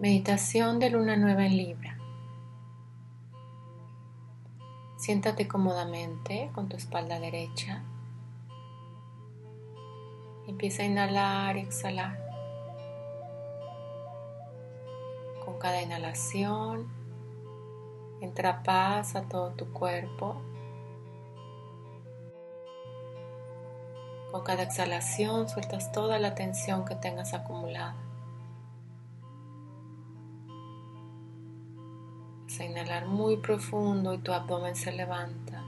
Meditación de luna nueva en Libra. Siéntate cómodamente con tu espalda derecha. Empieza a inhalar y exhalar. Con cada inhalación entra paz a todo tu cuerpo. Con cada exhalación sueltas toda la tensión que tengas acumulada. A inhalar muy profundo y tu abdomen se levanta.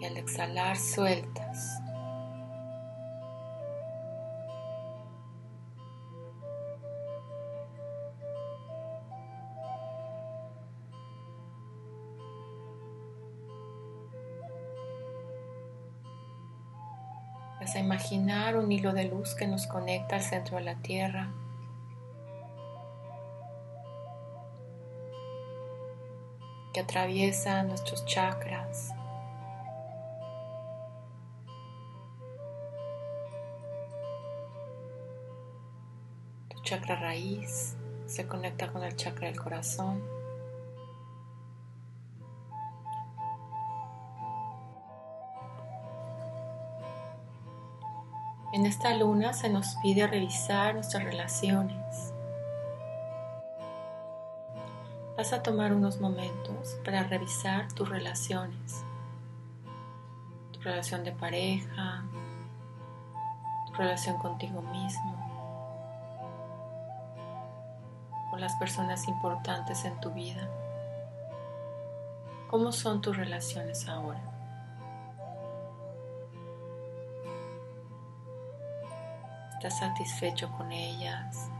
Y al exhalar sueltas. Vas a imaginar un hilo de luz que nos conecta al centro de la Tierra. Que atraviesa nuestros chakras. Tu chakra raíz se conecta con el chakra del corazón. En esta luna se nos pide revisar nuestras relaciones vas a tomar unos momentos para revisar tus relaciones, tu relación de pareja, tu relación contigo mismo, con las personas importantes en tu vida. ¿Cómo son tus relaciones ahora? ¿Estás satisfecho con ellas?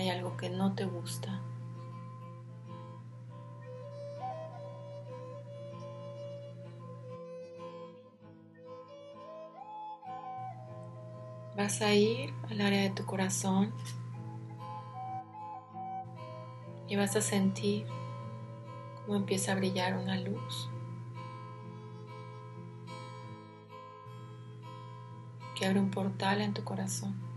¿Hay algo que no te gusta? Vas a ir al área de tu corazón y vas a sentir cómo empieza a brillar una luz que abre un portal en tu corazón.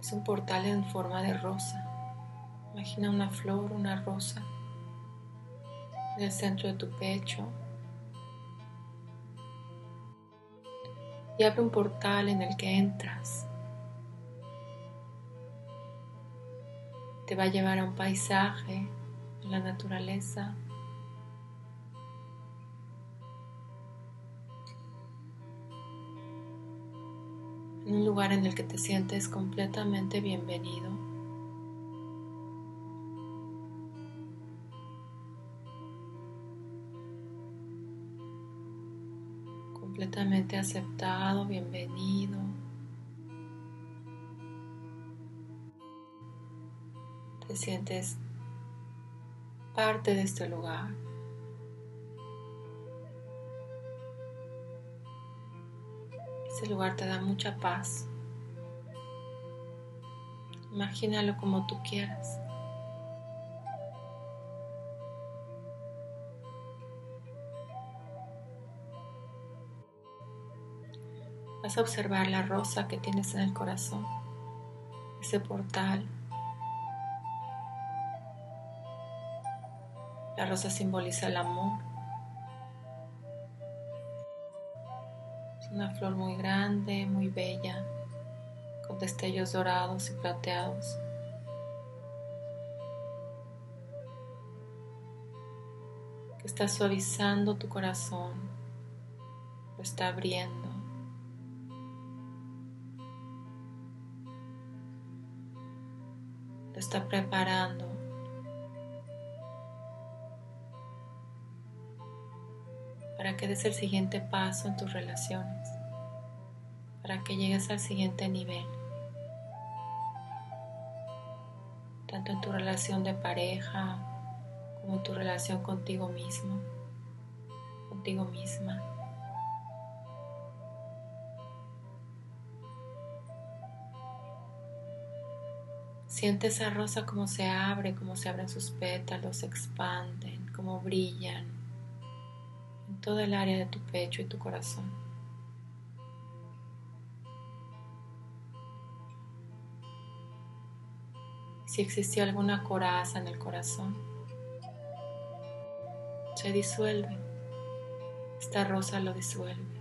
Es un portal en forma de rosa. Imagina una flor, una rosa en el centro de tu pecho y abre un portal en el que entras. Te va a llevar a un paisaje, a la naturaleza. Un lugar en el que te sientes completamente bienvenido. completamente aceptado, bienvenido. Te sientes parte de este lugar. Este lugar te da mucha paz. Imagínalo como tú quieras. Vas a observar la rosa que tienes en el corazón, ese portal. La rosa simboliza el amor. Una flor muy grande, muy bella, con destellos dorados y plateados. que está suavizando tu corazón, lo está abriendo. está preparando. Para que des el siguiente paso en tus relaciones, para que llegues al siguiente nivel, tanto en tu relación de pareja como en tu relación contigo mismo, contigo misma. Siente esa rosa como se abre, como se abren sus pétalos, se expanden, como brillan todo el área de tu pecho y tu corazón. Si existió alguna coraza en el corazón, se disuelve. Esta rosa lo disuelve.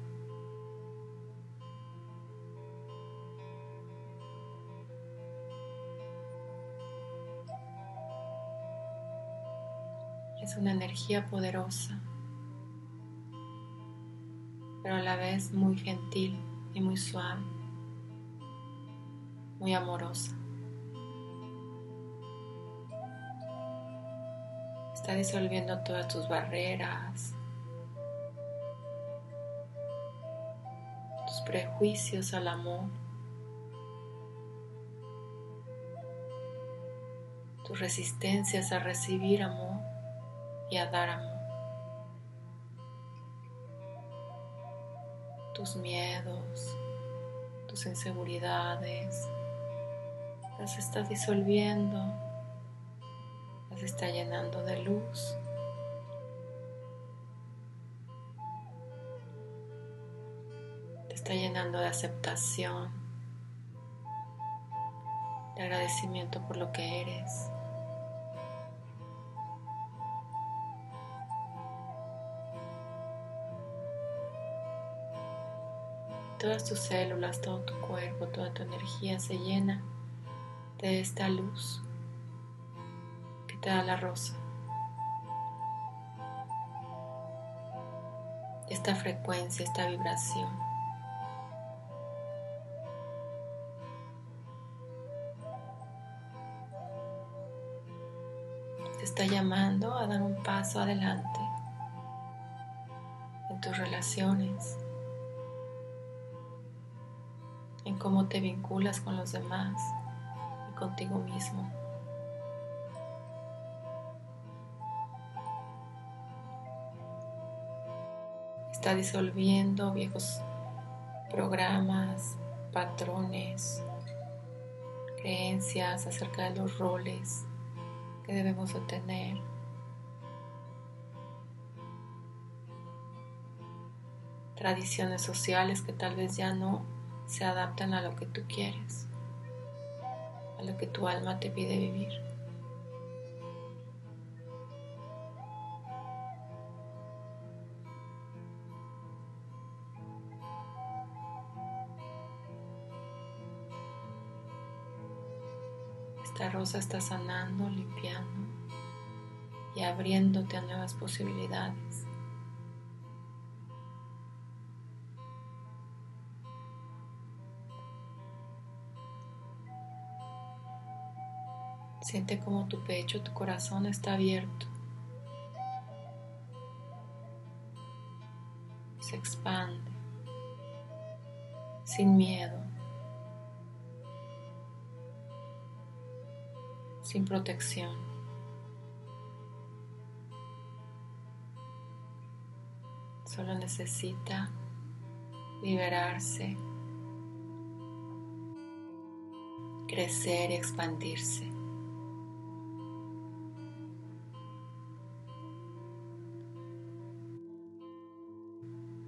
Es una energía poderosa pero a la vez muy gentil y muy suave, muy amorosa. Está disolviendo todas tus barreras, tus prejuicios al amor, tus resistencias a recibir amor y a dar amor. Tus miedos, tus inseguridades, las está disolviendo, las está llenando de luz. Te está llenando de aceptación, de agradecimiento por lo que eres. Todas tus células, todo tu cuerpo, toda tu energía se llena de esta luz que te da la rosa. Esta frecuencia, esta vibración. Te está llamando a dar un paso adelante en tus relaciones en cómo te vinculas con los demás y contigo mismo. Está disolviendo viejos programas, patrones, creencias acerca de los roles que debemos de tener. Tradiciones sociales que tal vez ya no se adaptan a lo que tú quieres, a lo que tu alma te pide vivir. Esta rosa está sanando, limpiando y abriéndote a nuevas posibilidades. Siente como tu pecho, tu corazón está abierto. Se expande sin miedo, sin protección. Solo necesita liberarse, crecer y expandirse.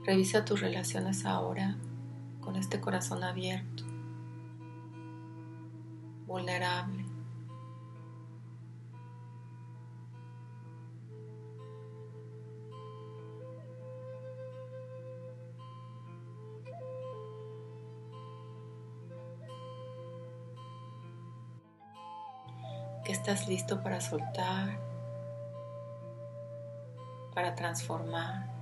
Revisa tus relaciones ahora con este corazón abierto, vulnerable. que estás listo para soltar, para transformar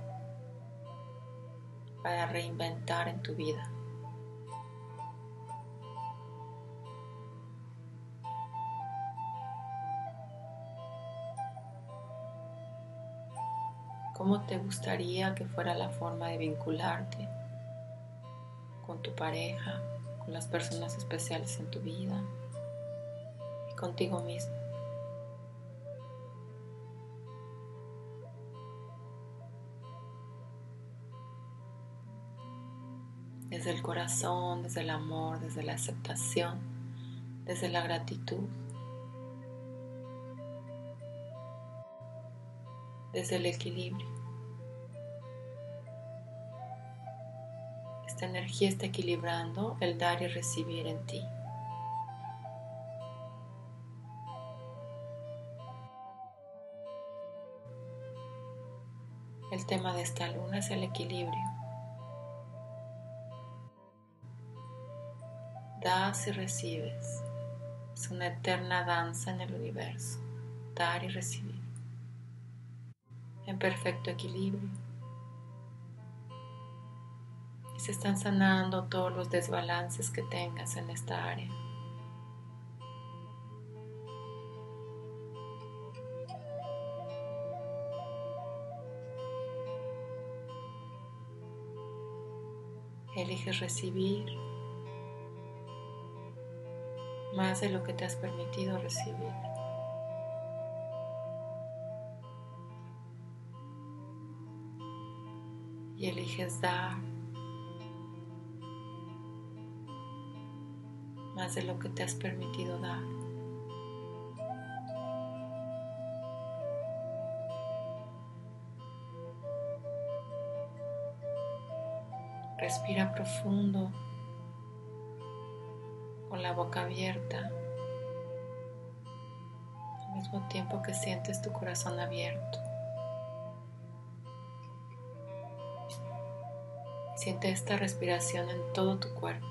para reinventar en tu vida. ¿Cómo te gustaría que fuera la forma de vincularte con tu pareja, con las personas especiales en tu vida y contigo mismo? Desde el corazón, desde el amor, desde la aceptación, desde la gratitud. desde el equilibrio. Esta energía está equilibrando el dar y recibir en ti. El tema de esta luna es el equilibrio. Das y recibes. Es una eterna danza en el universo. Dar y recibir en perfecto equilibrio. Y se están sanando todos los desbalances que tengas en esta área. Eliges recibir más de lo que te has permitido recibir. y eliges dar más de lo que te has permitido dar. Respira profundo con la boca abierta al mismo tiempo que sientes tu corazón abierto. Siente esta respiración en todo tu cuerpo.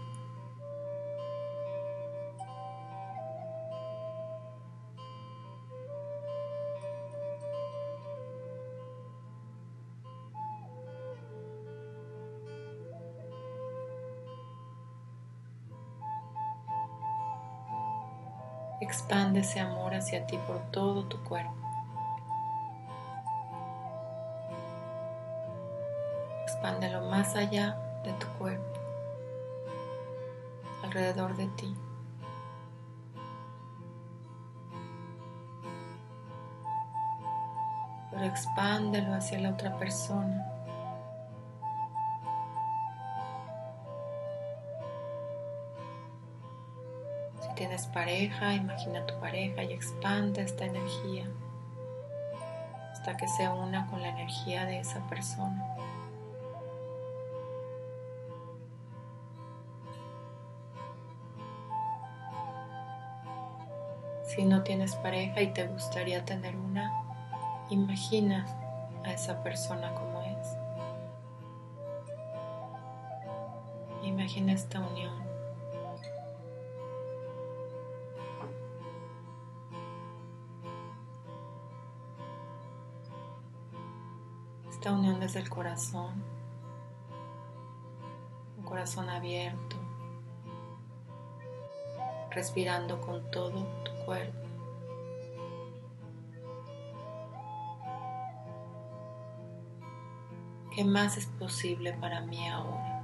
Ese amor hacia ti por todo tu cuerpo. expándelo más allá de tu cuerpo, alrededor de ti. Pero expándelo hacia la otra persona. Pareja, imagina tu pareja y expande esta energía hasta que se una con la energía de esa persona. Si no tienes pareja y te gustaría tener una, imagina a esa persona como es. Imagina esta unión. Esta unión desde el corazón, un corazón abierto, respirando con todo tu cuerpo. ¿Qué más es posible para mí ahora?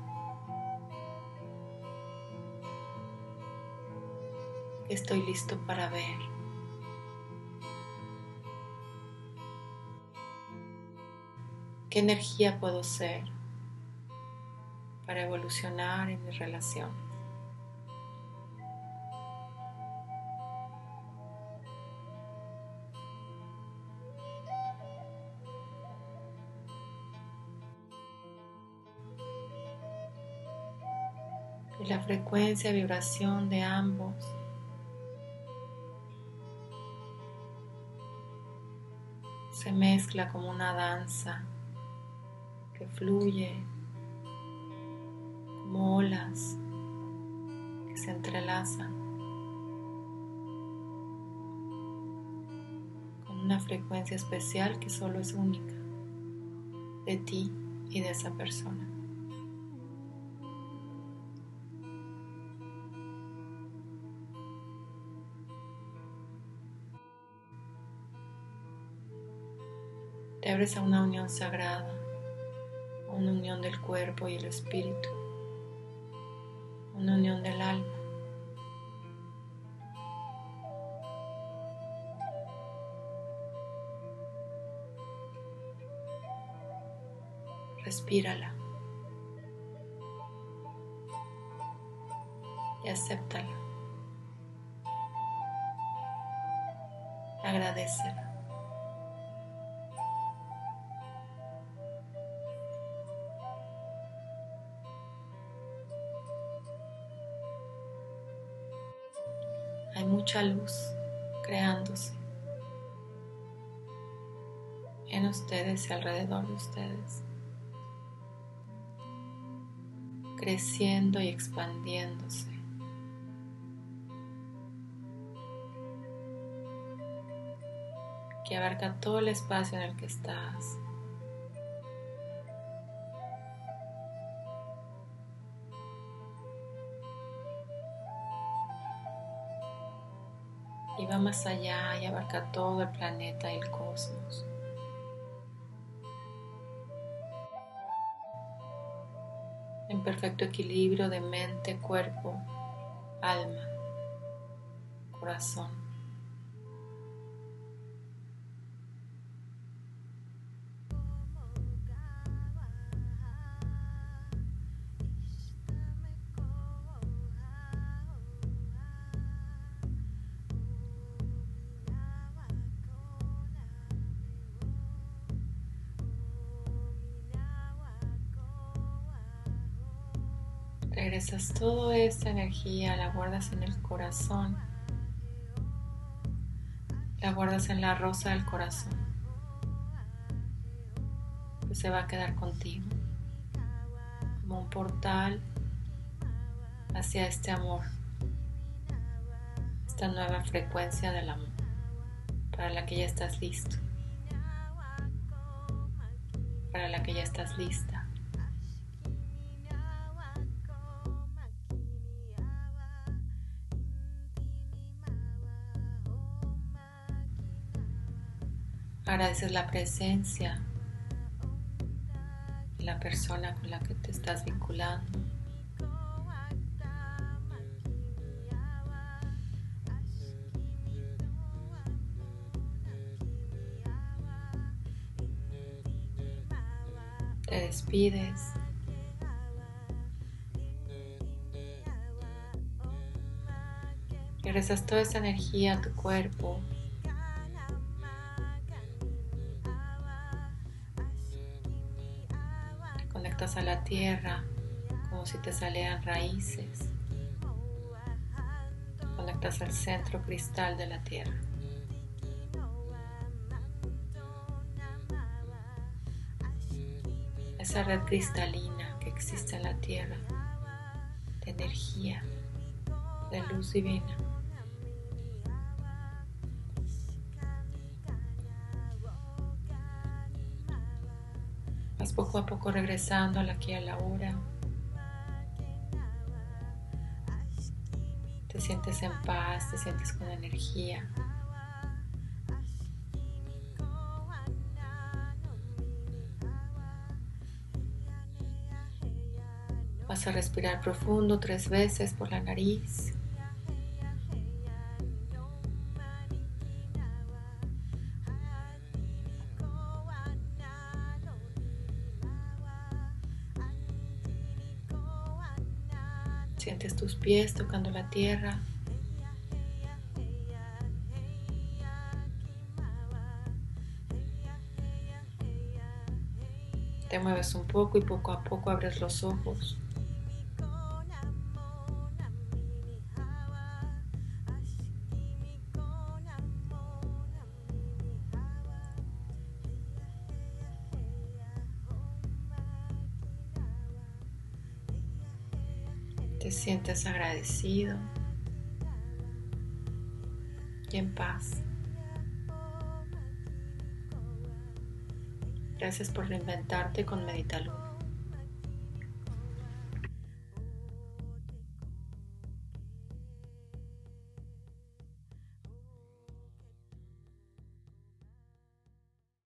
Estoy listo para ver. ¿Qué energía puedo ser para evolucionar en mi relación? y la frecuencia, vibración de ambos. Se mezcla como una danza fluye como olas que se entrelazan con una frecuencia especial que solo es única de ti y de esa persona. Te abres a una unión sagrada, una unión del cuerpo y el espíritu, una unión del alma. Respírala. Y acéptala. Agradecela. Hay mucha luz creándose en ustedes y alrededor de ustedes. creciendo y expandiéndose. que abarca todo el espacio en el que estás. Más allá y abarca todo el planeta y el cosmos. en perfecto equilibrio de mente, cuerpo, alma, corazón. Toda esta energía, la guardas en el corazón, la guardas en la rosa del corazón, que se va a quedar contigo como un portal hacia este amor, esta nueva frecuencia del amor, para la que ya estás listo, para la que ya estás lista. Agradeces la presencia de la persona con la que te estás vinculando. Te despides. Regresas toda esa energía a tu cuerpo, a la tierra como si te salieran raíces. Conectas al centro cristal de la tierra. Esa red cristalina que existe en la tierra de energía, de luz divina. Poco a poco regresando a la aquí a la hora. Te sientes en paz, te sientes con energía. Vas a respirar profundo tres veces por la nariz. Pies tocando la tierra. Te mueves un poco y poco a poco abres los ojos. Te sientes agradecido y en paz. Gracias por reinventarte con Meditaluz.